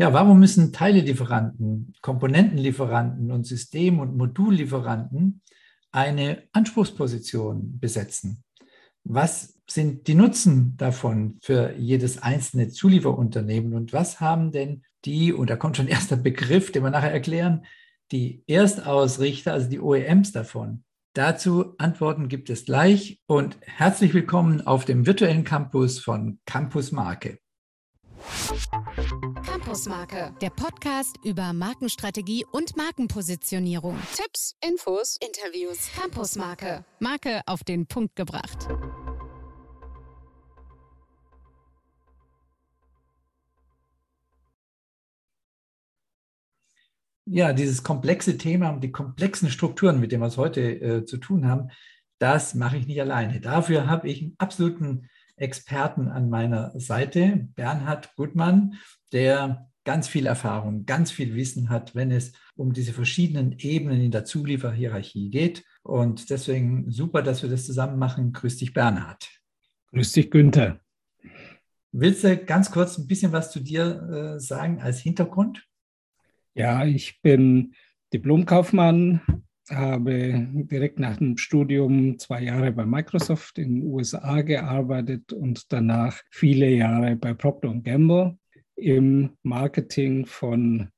Ja, warum müssen Teilelieferanten, Komponentenlieferanten und System- und Modullieferanten eine Anspruchsposition besetzen? Was sind die Nutzen davon für jedes einzelne Zulieferunternehmen und was haben denn die, und da kommt schon erster Begriff, den wir nachher erklären, die Erstausrichter, also die OEMs davon? Dazu Antworten gibt es gleich und herzlich willkommen auf dem virtuellen Campus von Campus Marke. Campusmarke, der Podcast über Markenstrategie und Markenpositionierung. Tipps, Infos, Interviews. Campusmarke, Marke auf den Punkt gebracht. Ja, dieses komplexe Thema und die komplexen Strukturen, mit denen wir es heute äh, zu tun haben, das mache ich nicht alleine. Dafür habe ich einen absoluten Experten an meiner Seite, Bernhard Gutmann, der ganz viel Erfahrung, ganz viel Wissen hat, wenn es um diese verschiedenen Ebenen in der Zulieferhierarchie geht. Und deswegen super, dass wir das zusammen machen. Grüß dich, Bernhard. Grüß dich, Günther. Willst du ganz kurz ein bisschen was zu dir äh, sagen als Hintergrund? Ja, ich bin Diplomkaufmann, habe direkt nach dem Studium zwei Jahre bei Microsoft in den USA gearbeitet und danach viele Jahre bei Procter Gamble im Marketing von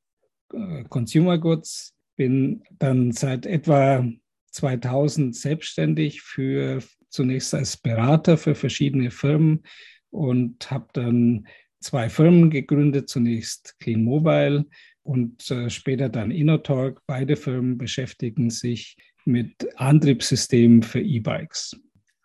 äh, Consumer Goods. Bin dann seit etwa 2000 selbstständig für zunächst als Berater für verschiedene Firmen und habe dann zwei Firmen gegründet. Zunächst Clean Mobile und äh, später dann InnoTalk. Beide Firmen beschäftigen sich mit Antriebssystemen für E-Bikes.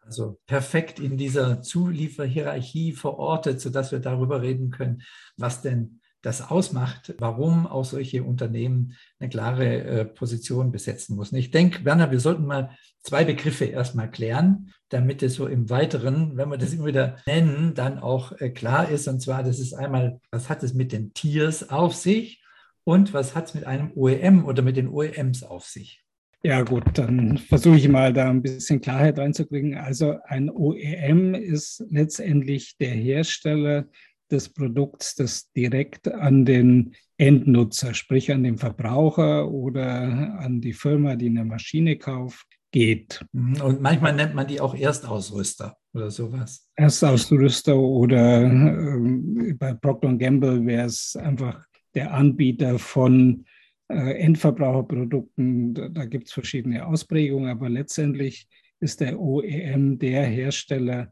Also perfekt in dieser Zulieferhierarchie verortet, sodass wir darüber reden können, was denn das ausmacht, warum auch solche Unternehmen eine klare äh, Position besetzen müssen. Ich denke, Werner, wir sollten mal zwei Begriffe erstmal klären, damit es so im Weiteren, wenn wir das immer wieder nennen, dann auch äh, klar ist. Und zwar, das ist einmal, was hat es mit den Tiers auf sich und was hat es mit einem OEM oder mit den OEMs auf sich? Ja gut, dann versuche ich mal da ein bisschen Klarheit reinzukriegen. Also ein OEM ist letztendlich der Hersteller des Produkts, das direkt an den Endnutzer, sprich an den Verbraucher oder an die Firma, die eine Maschine kauft, geht. Mhm, und manchmal nennt man die auch Erstausrüster oder sowas. Erstausrüster oder äh, bei Procter Gamble wäre es einfach der Anbieter von äh, Endverbraucherprodukten. Da, da gibt es verschiedene Ausprägungen, aber letztendlich ist der OEM der Hersteller,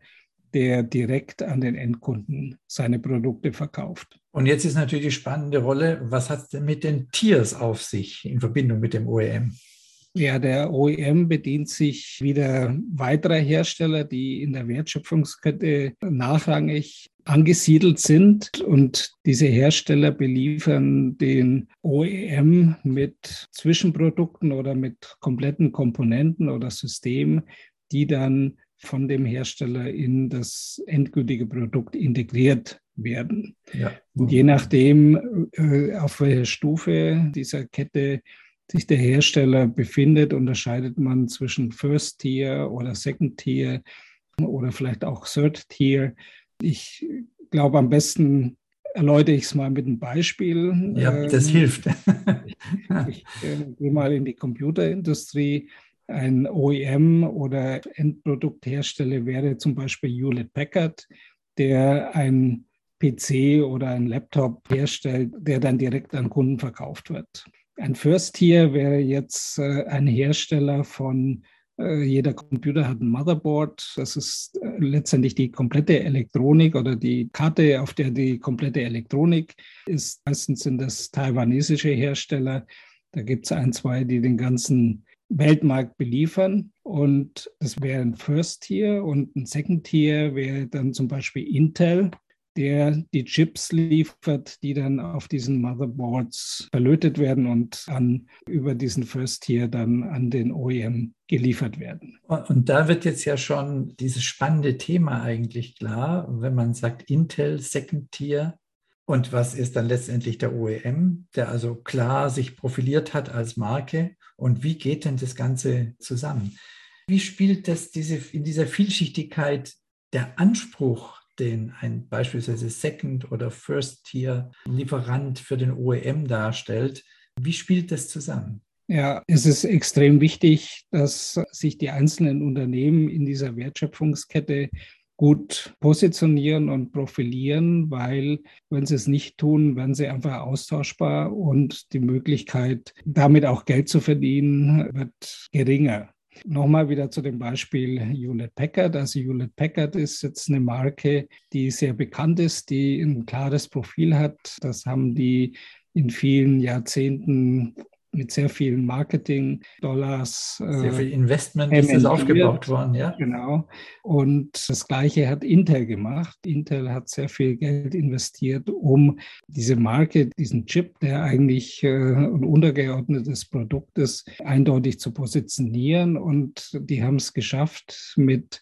der direkt an den Endkunden seine Produkte verkauft. Und jetzt ist natürlich die spannende Rolle, was hat es denn mit den Tiers auf sich in Verbindung mit dem OEM? Ja, der OEM bedient sich wieder weiterer Hersteller, die in der Wertschöpfungskette nachrangig angesiedelt sind. Und diese Hersteller beliefern den OEM mit Zwischenprodukten oder mit kompletten Komponenten oder Systemen, die dann von dem Hersteller in das endgültige Produkt integriert werden. Ja. Und je nachdem, äh, auf welcher Stufe dieser Kette sich der Hersteller befindet, unterscheidet man zwischen First Tier oder Second Tier oder vielleicht auch Third Tier. Ich glaube, am besten erläutere ich es mal mit einem Beispiel. Ja, das ähm, hilft. ich äh, gehe mal in die Computerindustrie. Ein OEM oder Endprodukthersteller wäre zum Beispiel Hewlett Packard, der ein PC oder ein Laptop herstellt, der dann direkt an Kunden verkauft wird. Ein First Tier wäre jetzt äh, ein Hersteller von jeder Computer hat ein Motherboard. Das ist äh, letztendlich die komplette Elektronik oder die Karte, auf der die komplette Elektronik ist. Meistens sind das taiwanesische Hersteller. Da gibt es ein, zwei, die den ganzen Weltmarkt beliefern. Und das wäre ein First Tier. Und ein Second Tier wäre dann zum Beispiel Intel der die Chips liefert, die dann auf diesen Motherboards verlötet werden und dann über diesen First Tier dann an den OEM geliefert werden. Und da wird jetzt ja schon dieses spannende Thema eigentlich klar, wenn man sagt Intel Second Tier. Und was ist dann letztendlich der OEM, der also klar sich profiliert hat als Marke? Und wie geht denn das Ganze zusammen? Wie spielt das diese, in dieser Vielschichtigkeit der Anspruch den ein beispielsweise Second- oder First-Tier-Lieferant für den OEM darstellt. Wie spielt das zusammen? Ja, es ist extrem wichtig, dass sich die einzelnen Unternehmen in dieser Wertschöpfungskette gut positionieren und profilieren, weil wenn sie es nicht tun, werden sie einfach austauschbar und die Möglichkeit, damit auch Geld zu verdienen, wird geringer. Nochmal wieder zu dem Beispiel Hewlett Packard. Also Hewlett Packard ist jetzt eine Marke, die sehr bekannt ist, die ein klares Profil hat. Das haben die in vielen Jahrzehnten mit sehr vielen Marketing-Dollars. Sehr viel Investment ist das aufgebaut worden, ja. Genau. Und das Gleiche hat Intel gemacht. Intel hat sehr viel Geld investiert, um diese Marke, diesen Chip, der eigentlich äh, ein untergeordnetes Produkt ist, eindeutig zu positionieren. Und die haben es geschafft mit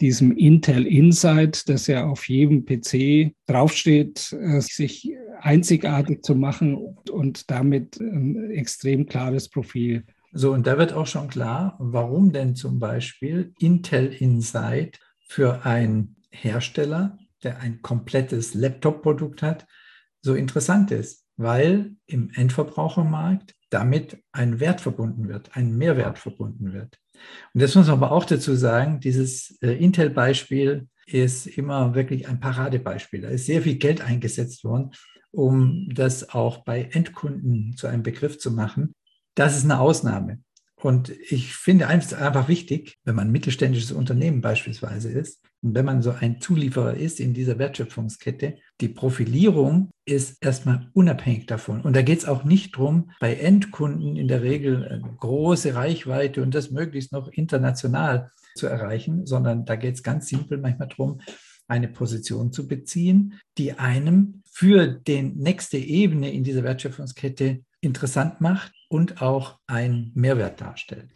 diesem Intel Insight, das ja auf jedem PC draufsteht, äh, sich einzigartig zu machen und damit ein extrem klares Profil. So, und da wird auch schon klar, warum denn zum Beispiel Intel Insight für einen Hersteller, der ein komplettes Laptop-Produkt hat, so interessant ist, weil im Endverbrauchermarkt damit ein Wert verbunden wird, ein Mehrwert verbunden wird. Und das muss man aber auch dazu sagen, dieses äh, Intel-Beispiel ist immer wirklich ein Paradebeispiel. Da ist sehr viel Geld eingesetzt worden, um das auch bei Endkunden zu einem Begriff zu machen. Das ist eine Ausnahme. Und ich finde einfach wichtig, wenn man mittelständisches Unternehmen beispielsweise ist und wenn man so ein Zulieferer ist in dieser Wertschöpfungskette, die Profilierung ist erstmal unabhängig davon. Und da geht es auch nicht darum, bei Endkunden in der Regel eine große Reichweite und das möglichst noch international zu erreichen, sondern da geht es ganz simpel manchmal darum, eine Position zu beziehen, die einem für die nächste Ebene in dieser Wertschöpfungskette interessant macht und auch einen Mehrwert darstellt.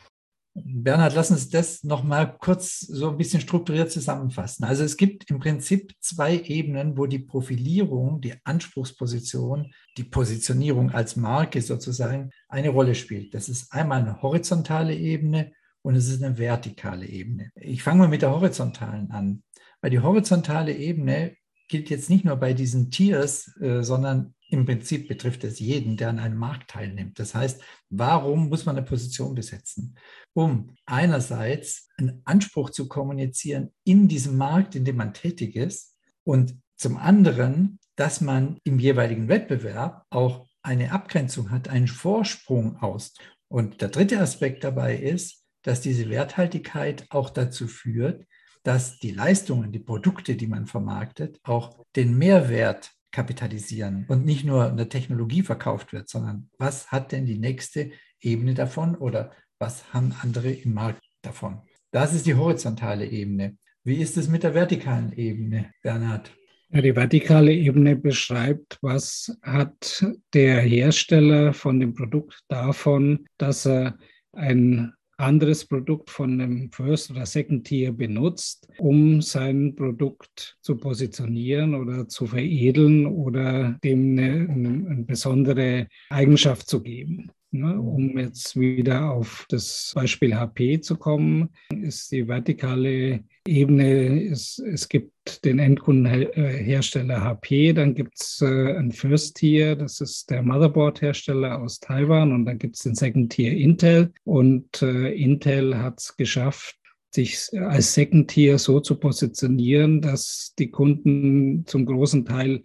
Bernhard, lass uns das nochmal kurz so ein bisschen strukturiert zusammenfassen. Also es gibt im Prinzip zwei Ebenen, wo die Profilierung, die Anspruchsposition, die Positionierung als Marke sozusagen eine Rolle spielt. Das ist einmal eine horizontale Ebene und es ist eine vertikale Ebene. Ich fange mal mit der horizontalen an, weil die horizontale Ebene gilt jetzt nicht nur bei diesen Tiers, äh, sondern im Prinzip betrifft es jeden, der an einem Markt teilnimmt. Das heißt, warum muss man eine Position besetzen? Um einerseits einen Anspruch zu kommunizieren in diesem Markt, in dem man tätig ist, und zum anderen, dass man im jeweiligen Wettbewerb auch eine Abgrenzung hat, einen Vorsprung aus. Und der dritte Aspekt dabei ist, dass diese Werthaltigkeit auch dazu führt, dass die Leistungen, die Produkte, die man vermarktet, auch den Mehrwert kapitalisieren und nicht nur eine Technologie verkauft wird, sondern was hat denn die nächste Ebene davon oder was haben andere im Markt davon? Das ist die horizontale Ebene. Wie ist es mit der vertikalen Ebene, Bernhard? Ja, die vertikale Ebene beschreibt, was hat der Hersteller von dem Produkt davon, dass er ein anderes Produkt von einem First- oder Second-Tier benutzt, um sein Produkt zu positionieren oder zu veredeln oder dem eine, eine besondere Eigenschaft zu geben. Ne, um jetzt wieder auf das Beispiel HP zu kommen, ist die vertikale Ebene, es, es gibt den Endkundenhersteller HP, dann gibt es äh, ein First Tier, das ist der Motherboard-Hersteller aus Taiwan und dann gibt es den Second Tier Intel und äh, Intel hat es geschafft, sich als Second Tier so zu positionieren, dass die Kunden zum großen Teil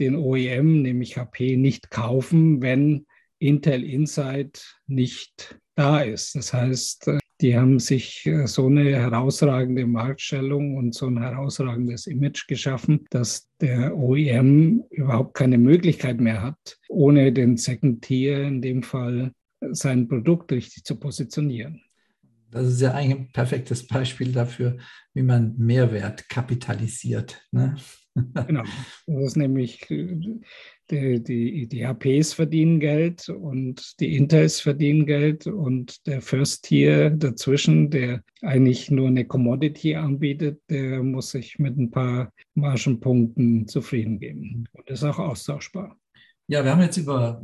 den OEM, nämlich HP, nicht kaufen, wenn Intel Insight nicht da ist. Das heißt, äh, die haben sich äh, so eine herausragende Marktstellung und so ein herausragendes Image geschaffen, dass der OEM überhaupt keine Möglichkeit mehr hat, ohne den Second Tier in dem Fall sein Produkt richtig zu positionieren. Das ist ja eigentlich ein perfektes Beispiel dafür, wie man Mehrwert kapitalisiert. Ne? Genau. Das ist nämlich die, die, die HPs verdienen Geld und die Intels verdienen Geld und der First Tier dazwischen, der eigentlich nur eine Commodity anbietet, der muss sich mit ein paar Margenpunkten zufrieden geben und ist auch austauschbar. Ja, wir haben jetzt über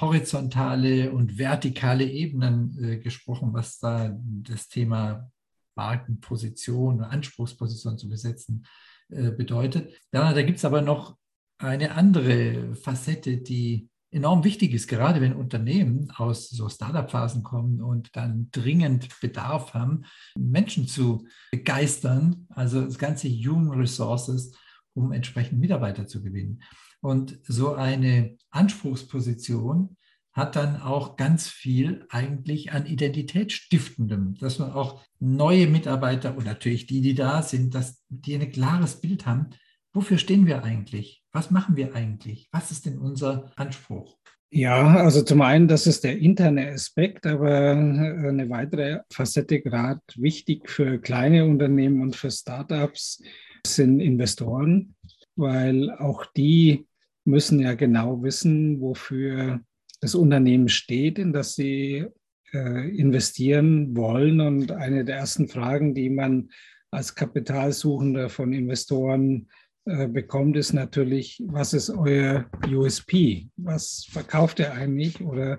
horizontale und vertikale Ebenen äh, gesprochen, was da das Thema Markenposition, Anspruchsposition zu besetzen äh, bedeutet. Ja, da gibt es aber noch eine andere Facette, die enorm wichtig ist, gerade wenn Unternehmen aus so Startup-Phasen kommen und dann dringend Bedarf haben, Menschen zu begeistern, also das ganze Human Resources, um entsprechend Mitarbeiter zu gewinnen. Und so eine Anspruchsposition hat dann auch ganz viel eigentlich an Identitätsstiftendem, dass man auch neue Mitarbeiter und natürlich die, die da sind, dass die ein klares Bild haben, wofür stehen wir eigentlich? Was machen wir eigentlich? Was ist denn unser Anspruch? Ja, also zum einen, das ist der interne Aspekt, aber eine weitere Facette gerade wichtig für kleine Unternehmen und für Startups sind Investoren, weil auch die müssen ja genau wissen, wofür das Unternehmen steht, in das sie äh, investieren wollen. Und eine der ersten Fragen, die man als Kapitalsuchender von Investoren äh, bekommt, ist natürlich, was ist euer USP? Was verkauft ihr eigentlich oder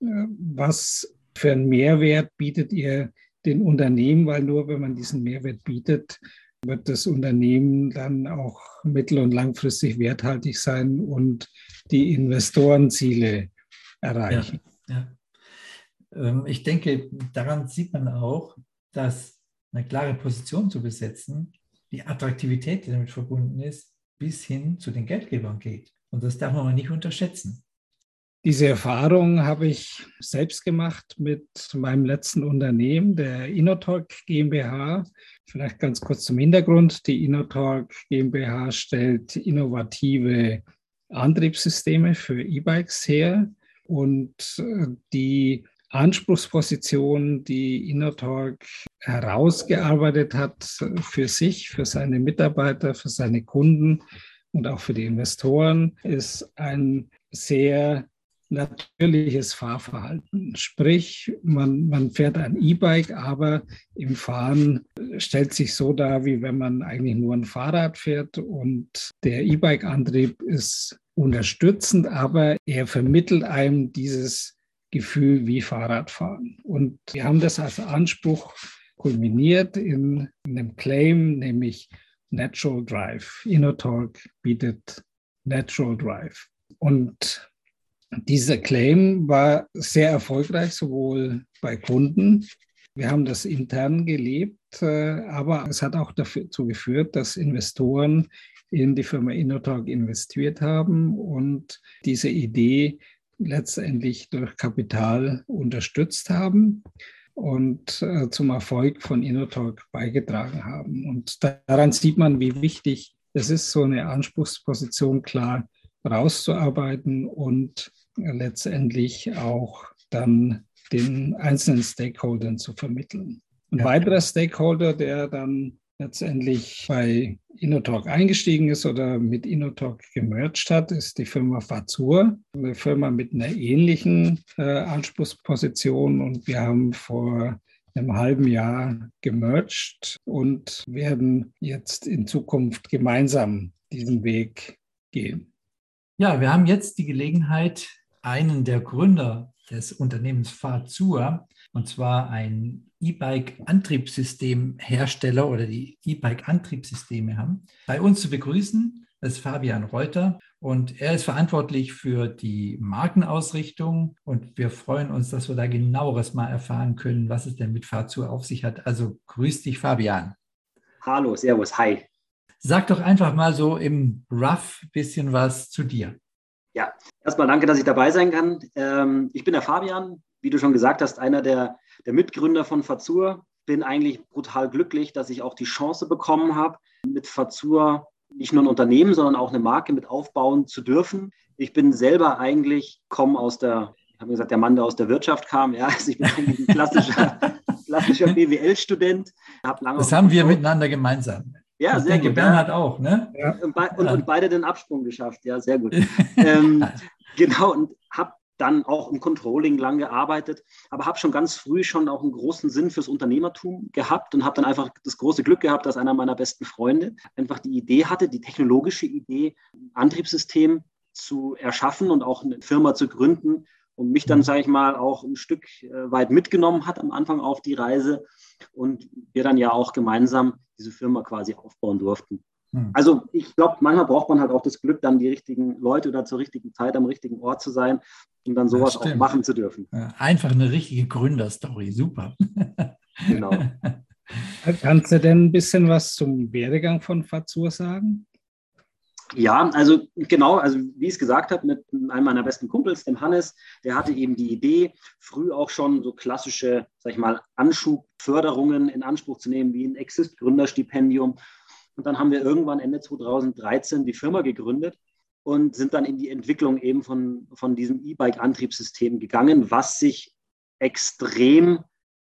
äh, was für einen Mehrwert bietet ihr den Unternehmen? Weil nur wenn man diesen Mehrwert bietet, wird das Unternehmen dann auch mittel- und langfristig werthaltig sein und die Investorenziele erreichen. Ja, ja. Ähm, ich denke, daran sieht man auch, dass eine klare Position zu besetzen, die Attraktivität, die damit verbunden ist, bis hin zu den Geldgebern geht. Und das darf man nicht unterschätzen. Diese Erfahrung habe ich selbst gemacht mit meinem letzten Unternehmen, der Innotalk GmbH. Vielleicht ganz kurz zum Hintergrund. Die Innotalk GmbH stellt innovative Antriebssysteme für E-Bikes her. Und äh, die Anspruchsposition, die Innotalk herausgearbeitet hat für sich, für seine Mitarbeiter, für seine Kunden und auch für die Investoren, ist ein sehr natürliches Fahrverhalten. Sprich, man, man fährt ein E-Bike, aber im Fahren stellt sich so dar, wie wenn man eigentlich nur ein Fahrrad fährt und der E-Bike-Antrieb ist unterstützend, aber er vermittelt einem dieses Gefühl wie Fahrradfahren. Und wir haben das als Anspruch kulminiert in einem Claim, nämlich Natural Drive. InnoTalk bietet Natural Drive. Und dieser Claim war sehr erfolgreich, sowohl bei Kunden. Wir haben das intern gelebt, äh, aber es hat auch dazu geführt, dass Investoren in die Firma InnoTalk investiert haben und diese Idee letztendlich durch Kapital unterstützt haben und äh, zum Erfolg von InnoTalk beigetragen haben. Und daran sieht man, wie wichtig es ist, so eine Anspruchsposition klar rauszuarbeiten und letztendlich auch dann den einzelnen Stakeholdern zu vermitteln. Ein ja. weiterer Stakeholder, der dann letztendlich bei InnoTalk eingestiegen ist oder mit InnoTalk gemerged hat, ist die Firma Fazur, eine Firma mit einer ähnlichen äh, Anspruchsposition. Und wir haben vor einem halben Jahr gemerged und werden jetzt in Zukunft gemeinsam diesen Weg gehen. Ja, wir haben jetzt die Gelegenheit, einen der Gründer des Unternehmens Fazur, und zwar ein E-Bike-Antriebssystemhersteller oder die E-Bike-Antriebssysteme haben, bei uns zu begrüßen. Das ist Fabian Reuter und er ist verantwortlich für die Markenausrichtung und wir freuen uns, dass wir da genaueres mal erfahren können, was es denn mit Fahrzeug auf sich hat. Also grüß dich, Fabian. Hallo, Servus, hi. Sag doch einfach mal so im Rough bisschen was zu dir. Ja, erstmal danke, dass ich dabei sein kann. Ähm, ich bin der Fabian, wie du schon gesagt hast, einer der der Mitgründer von Fazur. Bin eigentlich brutal glücklich, dass ich auch die Chance bekommen habe, mit Fazur nicht nur ein Unternehmen, sondern auch eine Marke mit aufbauen zu dürfen. Ich bin selber eigentlich, komme aus der, ich habe gesagt, der Mann, der aus der Wirtschaft kam. Ja, also ich bin eigentlich ein klassischer, klassischer BWL-Student. Das haben wir miteinander gemeinsam. Ja, ich sehr denke, gut. Bernhard ja. auch, ne? Ja. Und, und, und, beide den Absprung geschafft. Ja, sehr gut. ähm, genau, und habe dann auch im Controlling lang gearbeitet, aber habe schon ganz früh schon auch einen großen Sinn fürs Unternehmertum gehabt und habe dann einfach das große Glück gehabt, dass einer meiner besten Freunde einfach die Idee hatte, die technologische Idee, ein Antriebssystem zu erschaffen und auch eine Firma zu gründen und mich dann, sage ich mal, auch ein Stück äh, weit mitgenommen hat am Anfang auf die Reise und wir dann ja auch gemeinsam diese Firma quasi aufbauen durften. Hm. Also ich glaube, manchmal braucht man halt auch das Glück, dann die richtigen Leute oder zur richtigen Zeit am richtigen Ort zu sein um dann sowas auch machen zu dürfen. Einfach eine richtige Gründerstory, super. Genau. Kannst du denn ein bisschen was zum Werdegang von Fazur sagen? Ja, also genau, also wie ich es gesagt habe, mit einem meiner besten Kumpels, dem Hannes, der hatte eben die Idee, früh auch schon so klassische, sag ich mal, Anschubförderungen in Anspruch zu nehmen, wie ein Exist-Gründerstipendium. Und dann haben wir irgendwann Ende 2013 die Firma gegründet und sind dann in die Entwicklung eben von, von diesem E-Bike-Antriebssystem gegangen, was sich extrem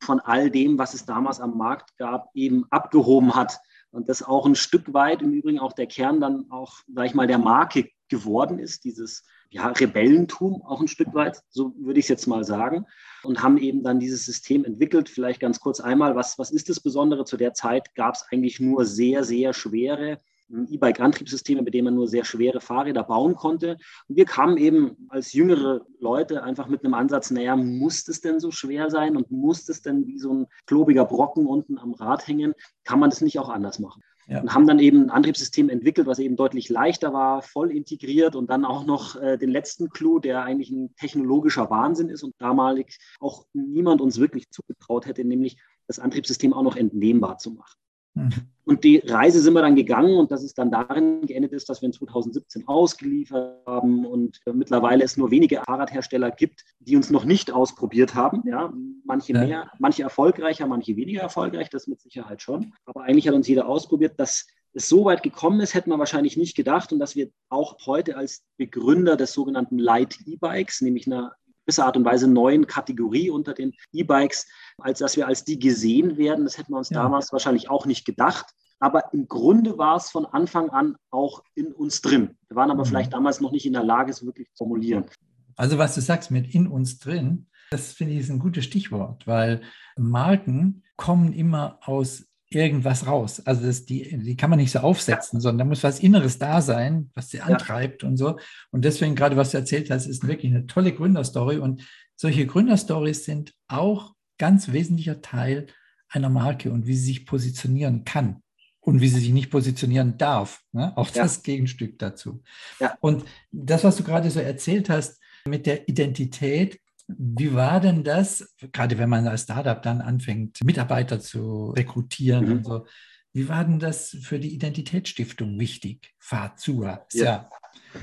von all dem, was es damals am Markt gab, eben abgehoben hat. Und das auch ein Stück weit im Übrigen auch der Kern dann auch, sag ich mal, der Marke geworden ist, dieses ja, Rebellentum auch ein Stück weit, so würde ich es jetzt mal sagen, und haben eben dann dieses System entwickelt. Vielleicht ganz kurz einmal, was, was ist das Besondere? Zu der Zeit gab es eigentlich nur sehr, sehr schwere E-Bike-Antriebssysteme, mit denen man nur sehr schwere Fahrräder bauen konnte. Und wir kamen eben als jüngere Leute einfach mit einem Ansatz, naja, muss es denn so schwer sein und muss es denn wie so ein klobiger Brocken unten am Rad hängen? Kann man das nicht auch anders machen? Ja. Und haben dann eben ein Antriebssystem entwickelt, was eben deutlich leichter war, voll integriert und dann auch noch äh, den letzten Clou, der eigentlich ein technologischer Wahnsinn ist und damalig auch niemand uns wirklich zugetraut hätte, nämlich das Antriebssystem auch noch entnehmbar zu machen. Mhm. Und die Reise sind wir dann gegangen und das ist dann darin geendet ist, dass wir in 2017 ausgeliefert haben und mittlerweile es nur wenige Fahrradhersteller gibt, die uns noch nicht ausprobiert haben. Ja, manche ja. mehr, manche erfolgreicher, manche weniger erfolgreich, das mit Sicherheit schon. Aber eigentlich hat uns jeder ausprobiert, dass es so weit gekommen ist, hätten wir wahrscheinlich nicht gedacht und dass wir auch heute als Begründer des sogenannten Light E-Bikes, nämlich einer gewisser Art und Weise neuen Kategorie unter den E-Bikes, als dass wir als die gesehen werden. Das hätten wir uns ja. damals wahrscheinlich auch nicht gedacht. Aber im Grunde war es von Anfang an auch in uns drin. Wir waren aber mhm. vielleicht damals noch nicht in der Lage, es wirklich zu formulieren. Also was du sagst mit in uns drin, das finde ich ist ein gutes Stichwort, weil Marken kommen immer aus irgendwas raus. Also das, die, die kann man nicht so aufsetzen, sondern da muss was Inneres da sein, was sie antreibt ja. und so. Und deswegen gerade, was du erzählt hast, ist wirklich eine tolle Gründerstory. Und solche Gründerstories sind auch ganz wesentlicher Teil einer Marke und wie sie sich positionieren kann und wie sie sich nicht positionieren darf. Ne? Auch das ja. Gegenstück dazu. Ja. Und das, was du gerade so erzählt hast mit der Identität, wie war denn das, gerade wenn man als Startup dann anfängt, Mitarbeiter zu rekrutieren mhm. und so, wie war denn das für die Identitätsstiftung wichtig? Fazua. Ja.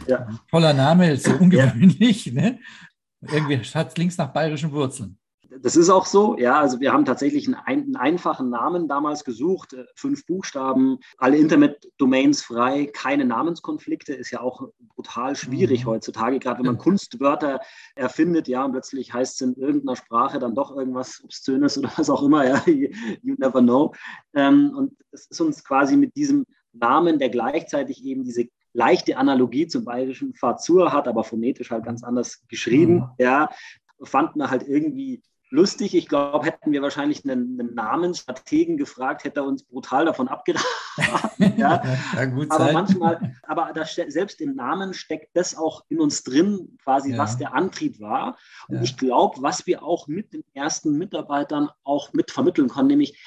ja. Toller Name, ist so ungewöhnlich. Ne? Irgendwie hat es links nach bayerischen Wurzeln. Das ist auch so, ja. Also wir haben tatsächlich einen, einen einfachen Namen damals gesucht, äh, fünf Buchstaben, alle Internet-Domains frei, keine Namenskonflikte, ist ja auch brutal schwierig mhm. heutzutage, gerade wenn man Kunstwörter erfindet, ja, und plötzlich heißt es in irgendeiner Sprache dann doch irgendwas Obszönes oder was auch immer, ja, you never know. Ähm, und es ist uns quasi mit diesem Namen, der gleichzeitig eben diese leichte Analogie zum bayerischen Fazur hat, aber phonetisch halt ganz anders geschrieben, mhm. ja, fand man halt irgendwie lustig. Ich glaube, hätten wir wahrscheinlich einen, einen, Namensstrategen gefragt, hätte er uns brutal davon abgeraten. ja. ja aber sein. manchmal, aber das, selbst im Namen steckt das auch in uns drin, quasi ja. was der Antrieb war. Und ja. ich glaube, was wir auch mit den ersten Mitarbeitern auch mit vermitteln konnten, nämlich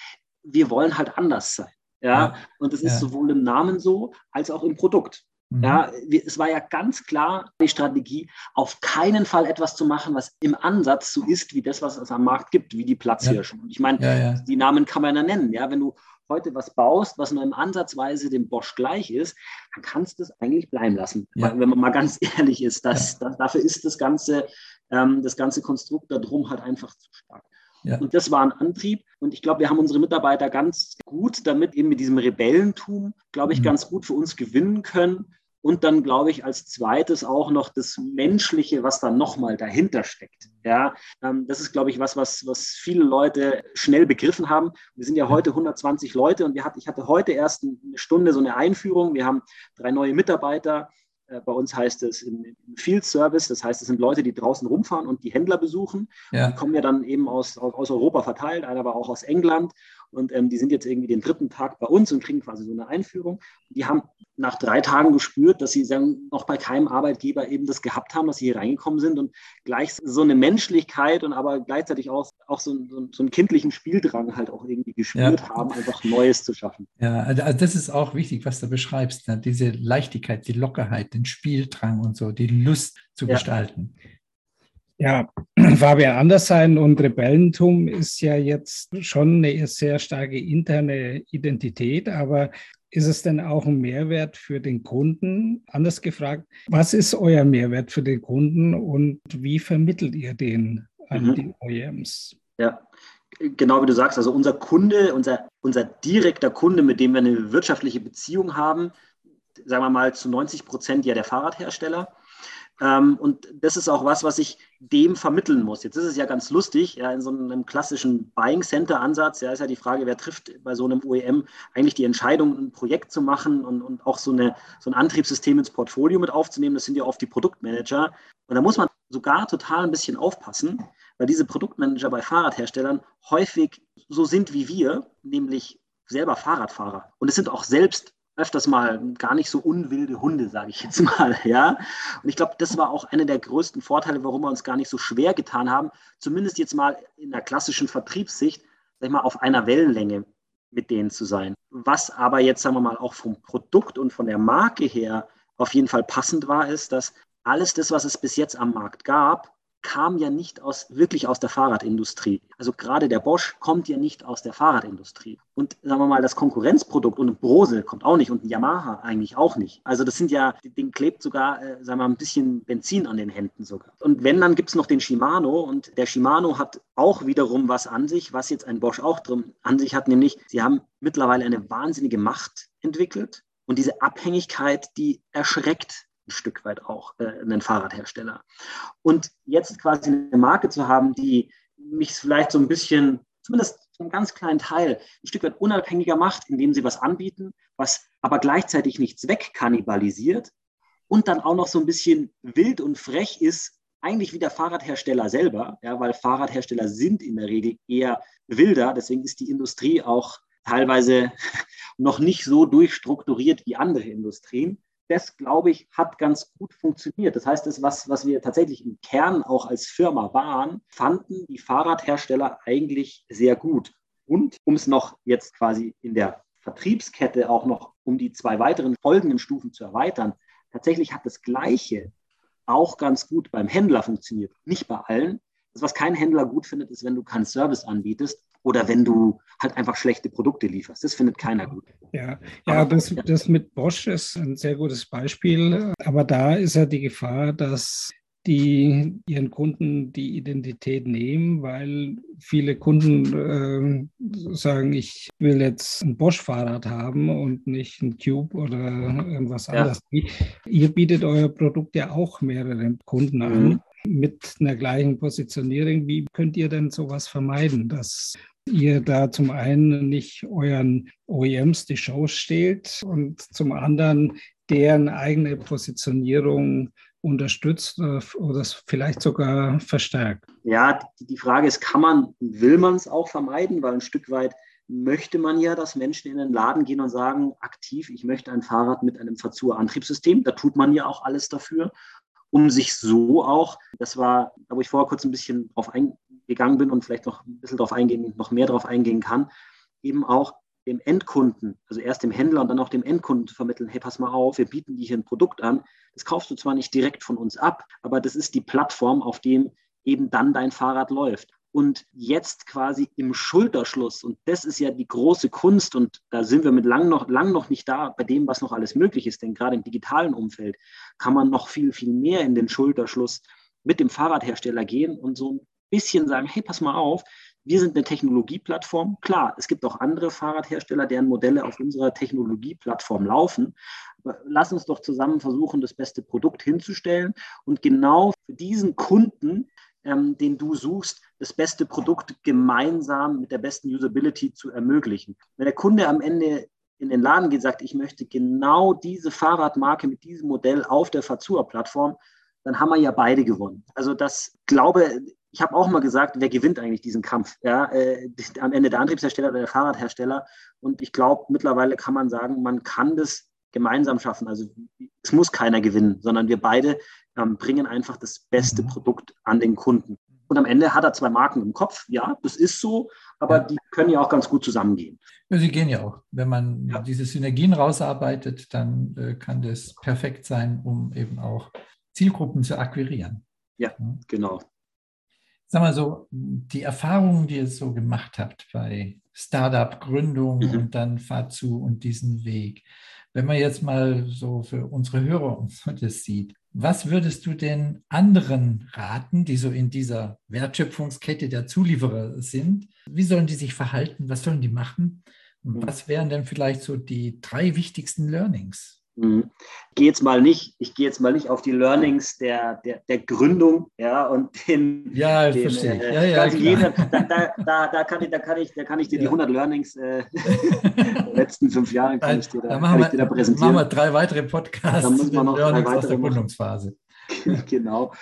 wir wollen halt anders sein. Ja, und das ist sowohl im Namen so als auch im Produkt. Mhm. Ja, es war ja ganz klar die Strategie, auf keinen Fall etwas zu machen, was im Ansatz so ist wie das, was es am Markt gibt, wie die Platzhirschen. Ja. Und ich meine, ja, ja. die Namen kann man ja nennen. Ja, wenn du heute was baust, was nur im Ansatzweise dem Bosch gleich ist, dann kannst du es eigentlich bleiben lassen. Wenn man mal ganz ehrlich ist, das, das, dafür ist das ganze, ähm, das ganze Konstrukt darum halt einfach zu stark. Ja. Und das war ein Antrieb. Und ich glaube, wir haben unsere Mitarbeiter ganz gut damit eben mit diesem Rebellentum, glaube ich, mhm. ganz gut für uns gewinnen können. Und dann glaube ich als zweites auch noch das Menschliche, was da nochmal dahinter steckt. Ja, ähm, das ist glaube ich was, was, was viele Leute schnell begriffen haben. Wir sind ja heute 120 Leute und wir hat, ich hatte heute erst eine Stunde so eine Einführung. Wir haben drei neue Mitarbeiter. Äh, bei uns heißt es im Field Service, das heißt, es sind Leute, die draußen rumfahren und die Händler besuchen. Ja. Die kommen ja dann eben aus, aus Europa verteilt, einer war auch aus England. Und ähm, die sind jetzt irgendwie den dritten Tag bei uns und kriegen quasi so eine Einführung. Die haben nach drei Tagen gespürt, dass sie sagen, noch bei keinem Arbeitgeber eben das gehabt haben, dass sie hier reingekommen sind und gleich so eine Menschlichkeit und aber gleichzeitig auch, auch so, so, so einen kindlichen Spieldrang halt auch irgendwie gespürt ja. haben, einfach Neues zu schaffen. Ja, also, also das ist auch wichtig, was du beschreibst, ne? diese Leichtigkeit, die Lockerheit, den Spieldrang und so, die Lust zu ja. gestalten. Ja, Fabian Anderssein und Rebellentum ist ja jetzt schon eine sehr starke interne Identität, aber ist es denn auch ein Mehrwert für den Kunden? Anders gefragt, was ist euer Mehrwert für den Kunden und wie vermittelt ihr den an mhm. die OEMs? Ja, genau wie du sagst, also unser Kunde, unser, unser direkter Kunde, mit dem wir eine wirtschaftliche Beziehung haben, sagen wir mal zu 90 Prozent ja der Fahrradhersteller. Ähm, und das ist auch was, was ich dem vermitteln muss. Jetzt ist es ja ganz lustig, ja, in so einem klassischen Buying Center Ansatz, ja, ist ja die Frage, wer trifft bei so einem OEM eigentlich die Entscheidung, ein Projekt zu machen und, und auch so, eine, so ein Antriebssystem ins Portfolio mit aufzunehmen. Das sind ja oft die Produktmanager. Und da muss man sogar total ein bisschen aufpassen, weil diese Produktmanager bei Fahrradherstellern häufig so sind wie wir, nämlich selber Fahrradfahrer. Und es sind auch selbst öfters mal gar nicht so unwilde Hunde, sage ich jetzt mal. Ja? Und ich glaube, das war auch einer der größten Vorteile, warum wir uns gar nicht so schwer getan haben, zumindest jetzt mal in der klassischen Vertriebssicht, sag ich mal, auf einer Wellenlänge mit denen zu sein. Was aber jetzt, sagen wir mal, auch vom Produkt und von der Marke her auf jeden Fall passend war, ist, dass alles das, was es bis jetzt am Markt gab, kam ja nicht aus, wirklich aus der Fahrradindustrie. Also gerade der Bosch kommt ja nicht aus der Fahrradindustrie. Und sagen wir mal, das Konkurrenzprodukt und ein Brose kommt auch nicht und ein Yamaha eigentlich auch nicht. Also das sind ja, den klebt sogar, äh, sagen wir mal, ein bisschen Benzin an den Händen sogar. Und wenn, dann gibt es noch den Shimano und der Shimano hat auch wiederum was an sich, was jetzt ein Bosch auch drin an sich hat, nämlich sie haben mittlerweile eine wahnsinnige Macht entwickelt. Und diese Abhängigkeit, die erschreckt ein Stück weit auch äh, einen Fahrradhersteller. Und jetzt quasi eine Marke zu haben, die mich vielleicht so ein bisschen, zumindest einen ganz kleinen Teil, ein Stück weit unabhängiger macht, indem sie was anbieten, was aber gleichzeitig nichts wegkannibalisiert und dann auch noch so ein bisschen wild und frech ist, eigentlich wie der Fahrradhersteller selber, ja, weil Fahrradhersteller sind in der Regel eher wilder, deswegen ist die Industrie auch teilweise noch nicht so durchstrukturiert wie andere Industrien das, glaube ich, hat ganz gut funktioniert. Das heißt, das, was, was wir tatsächlich im Kern auch als Firma waren, fanden die Fahrradhersteller eigentlich sehr gut. Und um es noch jetzt quasi in der Vertriebskette auch noch um die zwei weiteren folgenden Stufen zu erweitern, tatsächlich hat das Gleiche auch ganz gut beim Händler funktioniert. Nicht bei allen. Das, was kein Händler gut findet, ist, wenn du keinen Service anbietest oder wenn du halt einfach schlechte Produkte lieferst. Das findet keiner gut. Ja, ja das, das mit Bosch ist ein sehr gutes Beispiel. Aber da ist ja die Gefahr, dass die ihren Kunden die Identität nehmen, weil viele Kunden äh, sagen, ich will jetzt ein Bosch-Fahrrad haben und nicht ein Cube oder irgendwas ja. anderes. Ihr bietet euer Produkt ja auch mehreren Kunden an. Mhm mit einer gleichen Positionierung. Wie könnt ihr denn sowas vermeiden, dass ihr da zum einen nicht euren OEMs die Show steht und zum anderen deren eigene Positionierung unterstützt oder vielleicht sogar verstärkt? Ja, die Frage ist, kann man, will man es auch vermeiden, weil ein Stück weit möchte man ja, dass Menschen in den Laden gehen und sagen, aktiv, ich möchte ein Fahrrad mit einem Verzur-Antriebssystem. Da tut man ja auch alles dafür, um sich so auch, das war, da wo ich vorher kurz ein bisschen drauf ein, gegangen bin und vielleicht noch ein bisschen darauf eingehen, noch mehr darauf eingehen kann, eben auch dem Endkunden, also erst dem Händler und dann auch dem Endkunden zu vermitteln, hey, pass mal auf, wir bieten dir hier ein Produkt an. Das kaufst du zwar nicht direkt von uns ab, aber das ist die Plattform, auf dem eben dann dein Fahrrad läuft. Und jetzt quasi im Schulterschluss, und das ist ja die große Kunst, und da sind wir mit lang noch, lang noch nicht da bei dem, was noch alles möglich ist, denn gerade im digitalen Umfeld kann man noch viel, viel mehr in den Schulterschluss mit dem Fahrradhersteller gehen und so bisschen sagen, hey, pass mal auf, wir sind eine Technologieplattform. Klar, es gibt auch andere Fahrradhersteller, deren Modelle auf unserer Technologieplattform laufen. Aber lass uns doch zusammen versuchen, das beste Produkt hinzustellen und genau für diesen Kunden, ähm, den du suchst, das beste Produkt gemeinsam mit der besten Usability zu ermöglichen. Wenn der Kunde am Ende in den Laden geht sagt, ich möchte genau diese Fahrradmarke mit diesem Modell auf der Fazua-Plattform, dann haben wir ja beide gewonnen. Also das glaube, ich habe auch mal gesagt, wer gewinnt eigentlich diesen Kampf? Ja, äh, am Ende der Antriebshersteller oder der Fahrradhersteller. Und ich glaube, mittlerweile kann man sagen, man kann das gemeinsam schaffen. Also es muss keiner gewinnen, sondern wir beide ähm, bringen einfach das beste mhm. Produkt an den Kunden. Und am Ende hat er zwei Marken im Kopf. Ja, das ist so, aber ja. die können ja auch ganz gut zusammengehen. Ja, sie gehen ja auch. Wenn man ja. diese Synergien rausarbeitet, dann äh, kann das perfekt sein, um eben auch Zielgruppen zu akquirieren. Ja, genau. Sag mal so, die Erfahrungen, die ihr so gemacht habt bei Startup-Gründung mhm. und dann Fahrt zu und diesen Weg. Wenn man jetzt mal so für unsere Hörer das sieht, was würdest du den anderen raten, die so in dieser Wertschöpfungskette der Zulieferer sind? Wie sollen die sich verhalten? Was sollen die machen? Und was wären denn vielleicht so die drei wichtigsten Learnings? Ich gehe jetzt mal nicht, ich gehe jetzt mal nicht auf die Learnings der, der, der Gründung, ja, und den, ja, den, verstehe. Äh, ja, ja, jeder, da, da, da, da, kann ich, da kann ich, da kann ich dir ja. die 100 Learnings äh, der letzten fünf Jahre kann ich dir da, da, machen, wir, präsentieren. machen wir drei weitere Podcasts da müssen wir noch Learnings drei weitere aus der Gründungsphase. genau.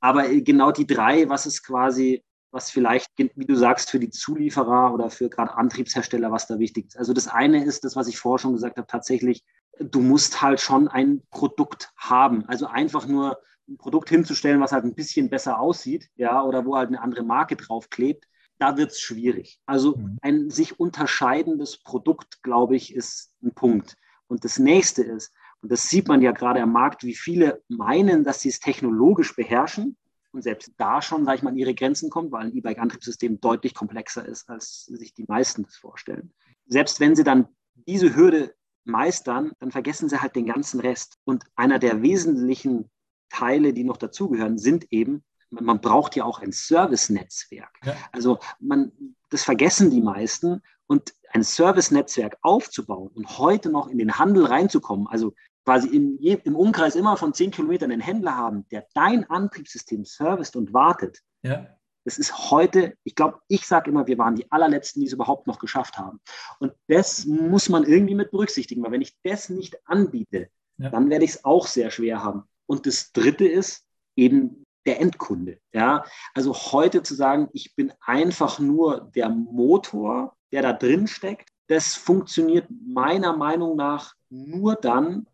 Aber äh, genau die drei, was ist quasi, was vielleicht, wie du sagst, für die Zulieferer oder für gerade Antriebshersteller, was da wichtig ist. Also das eine ist das, was ich vorher schon gesagt habe, tatsächlich du musst halt schon ein Produkt haben. Also einfach nur ein Produkt hinzustellen, was halt ein bisschen besser aussieht, ja, oder wo halt eine andere Marke draufklebt, da wird es schwierig. Also mhm. ein sich unterscheidendes Produkt, glaube ich, ist ein Punkt. Und das nächste ist, und das sieht man ja gerade am Markt, wie viele meinen, dass sie es technologisch beherrschen und selbst da schon, sage ich mal, an ihre Grenzen kommt, weil ein E-Bike-Antriebssystem deutlich komplexer ist, als sich die meisten das vorstellen. Selbst wenn sie dann diese Hürde meistern, dann vergessen sie halt den ganzen Rest. Und einer der wesentlichen Teile, die noch dazugehören, sind eben, man braucht ja auch ein Service-Netzwerk. Ja. Also man, das vergessen die meisten. Und ein Service-Netzwerk aufzubauen und heute noch in den Handel reinzukommen, also quasi im, im Umkreis immer von zehn Kilometern einen Händler haben, der dein Antriebssystem servist und wartet, ja. Das ist heute, ich glaube, ich sage immer, wir waren die allerletzten, die es überhaupt noch geschafft haben. Und das muss man irgendwie mit berücksichtigen, weil wenn ich das nicht anbiete, ja. dann werde ich es auch sehr schwer haben. Und das Dritte ist eben der Endkunde. Ja, also heute zu sagen, ich bin einfach nur der Motor, der da drin steckt, das funktioniert meiner Meinung nach nur dann,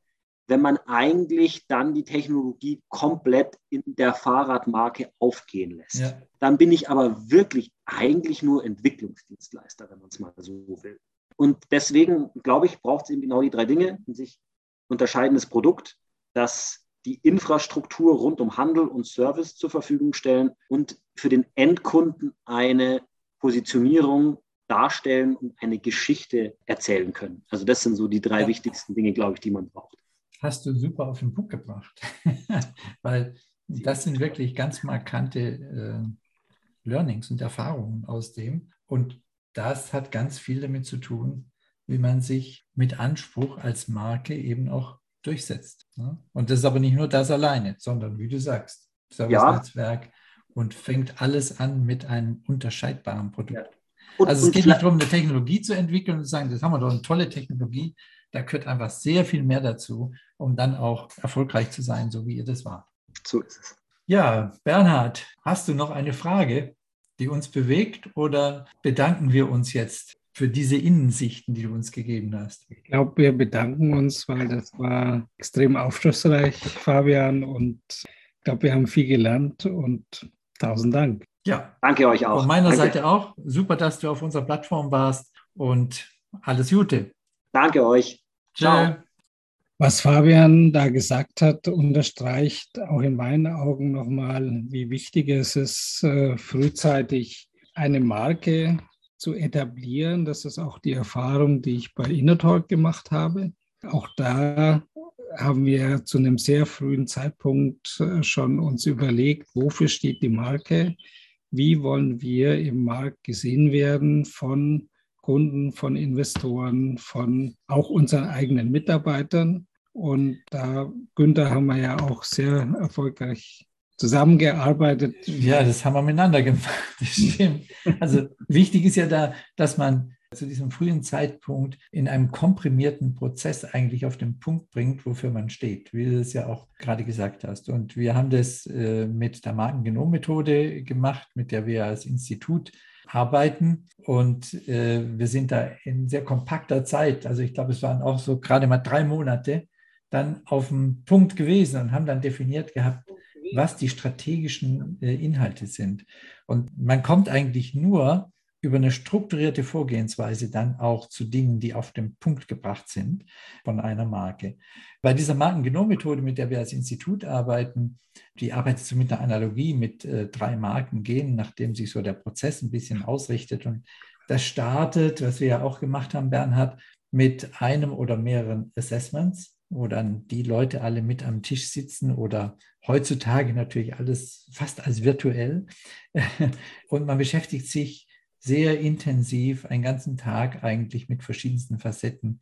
wenn man eigentlich dann die Technologie komplett in der Fahrradmarke aufgehen lässt. Ja. Dann bin ich aber wirklich eigentlich nur Entwicklungsdienstleister, wenn man es mal so will. Und deswegen, glaube ich, braucht es eben genau die drei Dinge, ein sich unterscheidendes Produkt, das die Infrastruktur rund um Handel und Service zur Verfügung stellen und für den Endkunden eine Positionierung darstellen und eine Geschichte erzählen können. Also das sind so die drei ja. wichtigsten Dinge, glaube ich, die man braucht hast du super auf den Punkt gebracht. Weil das sind wirklich ganz markante äh, Learnings und Erfahrungen aus dem. Und das hat ganz viel damit zu tun, wie man sich mit Anspruch als Marke eben auch durchsetzt. Ne? Und das ist aber nicht nur das alleine, sondern wie du sagst, Service-Netzwerk ja. und fängt alles an mit einem unterscheidbaren Produkt. Ja. Und, also es geht nicht darum, eine Technologie zu entwickeln und zu sagen, das haben wir doch eine tolle Technologie, da gehört einfach sehr viel mehr dazu, um dann auch erfolgreich zu sein, so wie ihr das war. So ist es. Ja, Bernhard, hast du noch eine Frage, die uns bewegt oder bedanken wir uns jetzt für diese Innensichten, die du uns gegeben hast? Ich glaube, wir bedanken uns, weil das war extrem aufschlussreich, Fabian, und ich glaube, wir haben viel gelernt und tausend Dank. Ja, danke euch auch. Von meiner danke. Seite auch. Super, dass du auf unserer Plattform warst und alles Gute. Danke euch. Ciao. Was Fabian da gesagt hat, unterstreicht auch in meinen Augen nochmal, wie wichtig es ist, äh, frühzeitig eine Marke zu etablieren. Das ist auch die Erfahrung, die ich bei InnerTalk gemacht habe. Auch da haben wir zu einem sehr frühen Zeitpunkt äh, schon uns überlegt, wofür steht die Marke? Wie wollen wir im Markt gesehen werden von Kunden, von Investoren, von auch unseren eigenen Mitarbeitern. Und da, Günther, haben wir ja auch sehr erfolgreich zusammengearbeitet. Ja, das haben wir miteinander gemacht. Das stimmt. Also wichtig ist ja da, dass man zu diesem frühen Zeitpunkt in einem komprimierten Prozess eigentlich auf den Punkt bringt, wofür man steht, wie du es ja auch gerade gesagt hast. Und wir haben das äh, mit der Markengenommethode gemacht, mit der wir als Institut arbeiten. Und äh, wir sind da in sehr kompakter Zeit, also ich glaube, es waren auch so gerade mal drei Monate, dann auf dem Punkt gewesen und haben dann definiert gehabt, was die strategischen äh, Inhalte sind. Und man kommt eigentlich nur über eine strukturierte Vorgehensweise dann auch zu Dingen, die auf den Punkt gebracht sind von einer Marke. Bei dieser Markengenommethode, mit der wir als Institut arbeiten, die arbeitet so mit einer Analogie mit äh, drei Markengenen, nachdem sich so der Prozess ein bisschen ausrichtet. Und das startet, was wir ja auch gemacht haben, Bernhard, mit einem oder mehreren Assessments, wo dann die Leute alle mit am Tisch sitzen oder heutzutage natürlich alles fast als virtuell. Und man beschäftigt sich sehr intensiv einen ganzen Tag eigentlich mit verschiedensten Facetten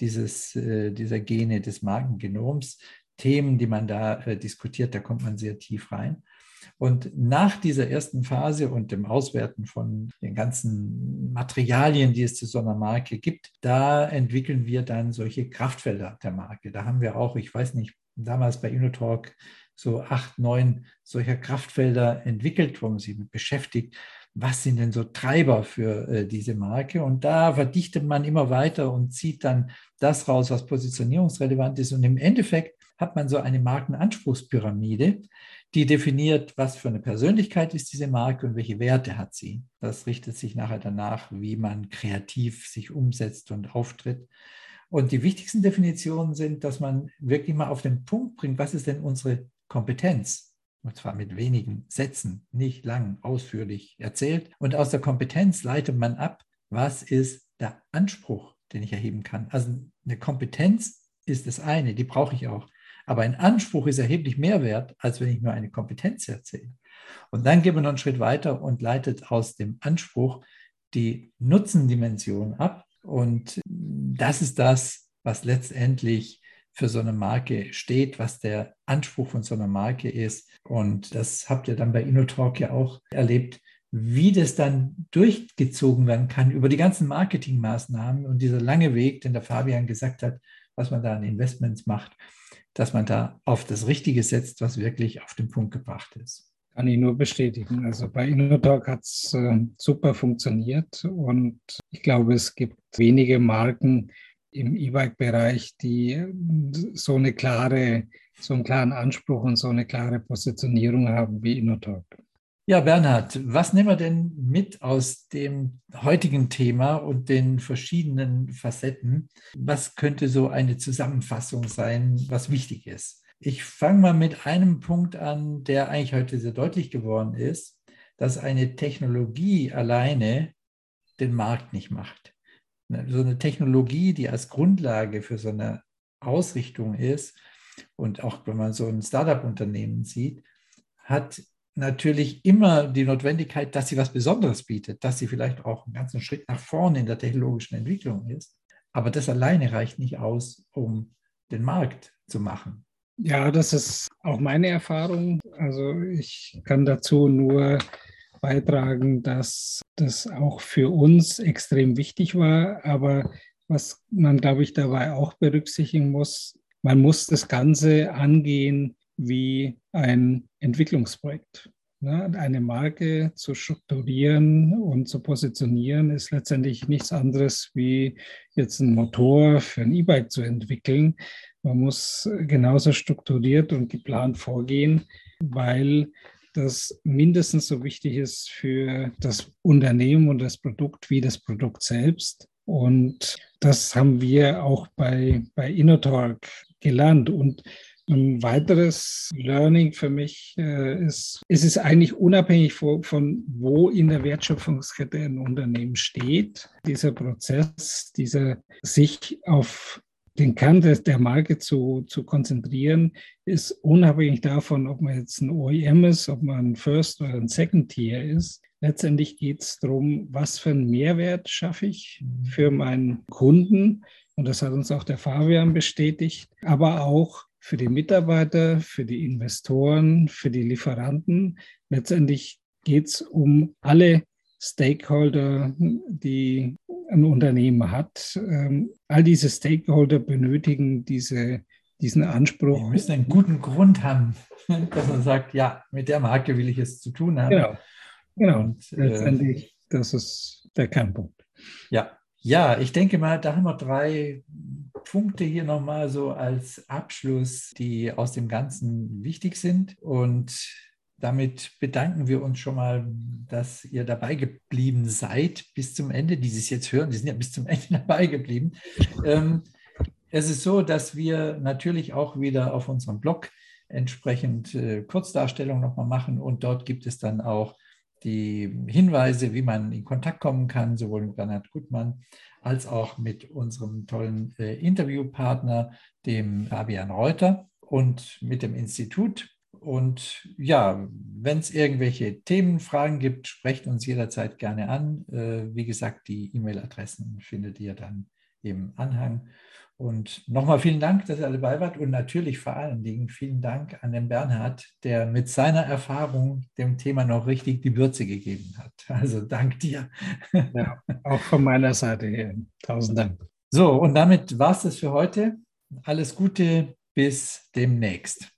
dieses, äh, dieser Gene des Magengenoms. Themen, die man da äh, diskutiert, da kommt man sehr tief rein. Und nach dieser ersten Phase und dem Auswerten von den ganzen Materialien, die es zu so einer Marke gibt, da entwickeln wir dann solche Kraftfelder der Marke. Da haben wir auch, ich weiß nicht, damals bei InnoTalk so acht, neun solcher Kraftfelder entwickelt, wo man sich mit beschäftigt was sind denn so Treiber für äh, diese Marke? Und da verdichtet man immer weiter und zieht dann das raus, was positionierungsrelevant ist. Und im Endeffekt hat man so eine Markenanspruchspyramide, die definiert, was für eine Persönlichkeit ist diese Marke und welche Werte hat sie. Das richtet sich nachher danach, wie man kreativ sich umsetzt und auftritt. Und die wichtigsten Definitionen sind, dass man wirklich mal auf den Punkt bringt, was ist denn unsere Kompetenz? Und zwar mit wenigen Sätzen, nicht lang, ausführlich erzählt. Und aus der Kompetenz leitet man ab, was ist der Anspruch, den ich erheben kann. Also eine Kompetenz ist das eine, die brauche ich auch. Aber ein Anspruch ist erheblich mehr wert, als wenn ich nur eine Kompetenz erzähle. Und dann geht man noch einen Schritt weiter und leitet aus dem Anspruch die Nutzendimension ab. Und das ist das, was letztendlich für so eine Marke steht, was der Anspruch von so einer Marke ist. Und das habt ihr dann bei InnoTalk ja auch erlebt, wie das dann durchgezogen werden kann über die ganzen Marketingmaßnahmen und dieser lange Weg, den der Fabian gesagt hat, was man da an Investments macht, dass man da auf das Richtige setzt, was wirklich auf den Punkt gebracht ist. Kann ich nur bestätigen. Also bei InnoTalk hat es äh, super funktioniert und ich glaube, es gibt wenige Marken, im E-Bike-Bereich, die äh, so eine klare, so einen klaren Anspruch und so eine klare Positionierung haben wie InnoTalk. Ja, Bernhard, was nehmen wir denn mit aus dem heutigen Thema und den verschiedenen Facetten? Was könnte so eine Zusammenfassung sein, was wichtig ist? Ich fange mal mit einem Punkt an, der eigentlich heute sehr deutlich geworden ist, dass eine Technologie alleine den Markt nicht macht. Ne, so eine Technologie, die als Grundlage für so eine Ausrichtung ist und auch wenn man so ein Startup-Unternehmen sieht, hat natürlich immer die Notwendigkeit, dass sie was Besonderes bietet, dass sie vielleicht auch einen ganzen Schritt nach vorne in der technologischen Entwicklung ist. Aber das alleine reicht nicht aus, um den Markt zu machen. Ja, das ist auch meine Erfahrung. Also ich kann dazu nur beitragen, dass das auch für uns extrem wichtig war. Aber was man, glaube ich, dabei auch berücksichtigen muss, man muss das Ganze angehen wie ein Entwicklungsprojekt. Ne? Eine Marke zu strukturieren und zu positionieren ist letztendlich nichts anderes wie jetzt ein Motor für ein E-Bike zu entwickeln. Man muss genauso strukturiert und geplant vorgehen, weil das mindestens so wichtig ist für das Unternehmen und das Produkt wie das Produkt selbst. Und das haben wir auch bei, bei InnoTalk gelernt. Und ein weiteres Learning für mich äh, ist, es ist eigentlich unabhängig von, von, wo in der Wertschöpfungskette ein Unternehmen steht. Dieser Prozess, dieser sich auf den Kern des, der Marke zu, zu konzentrieren, ist unabhängig davon, ob man jetzt ein OEM ist, ob man ein First oder ein Second Tier ist. Letztendlich geht es darum, was für einen Mehrwert schaffe ich für meinen Kunden. Und das hat uns auch der Fabian bestätigt, aber auch für die Mitarbeiter, für die Investoren, für die Lieferanten. Letztendlich geht es um alle Stakeholder, die ein Unternehmen hat. Ähm, all diese Stakeholder benötigen diese, diesen Anspruch. Die müssen einen guten Grund haben, dass man sagt, ja, mit der Marke will ich es zu tun haben. Genau, genau. Und, äh, letztendlich, das ist der Kernpunkt. Ja, ja, ich denke mal, da haben wir drei Punkte hier nochmal so als Abschluss, die aus dem Ganzen wichtig sind. Und damit bedanken wir uns schon mal, dass ihr dabei geblieben seid bis zum Ende, die es jetzt hören. Die sind ja bis zum Ende dabei geblieben. Ähm, es ist so, dass wir natürlich auch wieder auf unserem Blog entsprechend äh, Kurzdarstellungen nochmal machen und dort gibt es dann auch die Hinweise, wie man in Kontakt kommen kann, sowohl mit Bernhard Gutmann als auch mit unserem tollen äh, Interviewpartner, dem Fabian Reuter und mit dem Institut. Und ja, wenn es irgendwelche Themen, Fragen gibt, sprecht uns jederzeit gerne an. Äh, wie gesagt, die E-Mail-Adressen findet ihr dann im Anhang. Und nochmal vielen Dank, dass ihr alle dabei wart und natürlich vor allen Dingen vielen Dank an den Bernhard, der mit seiner Erfahrung dem Thema noch richtig die Würze gegeben hat. Also dank dir. Ja, auch von meiner Seite her. Tausend Dank. So, und damit war es das für heute. Alles Gute, bis demnächst.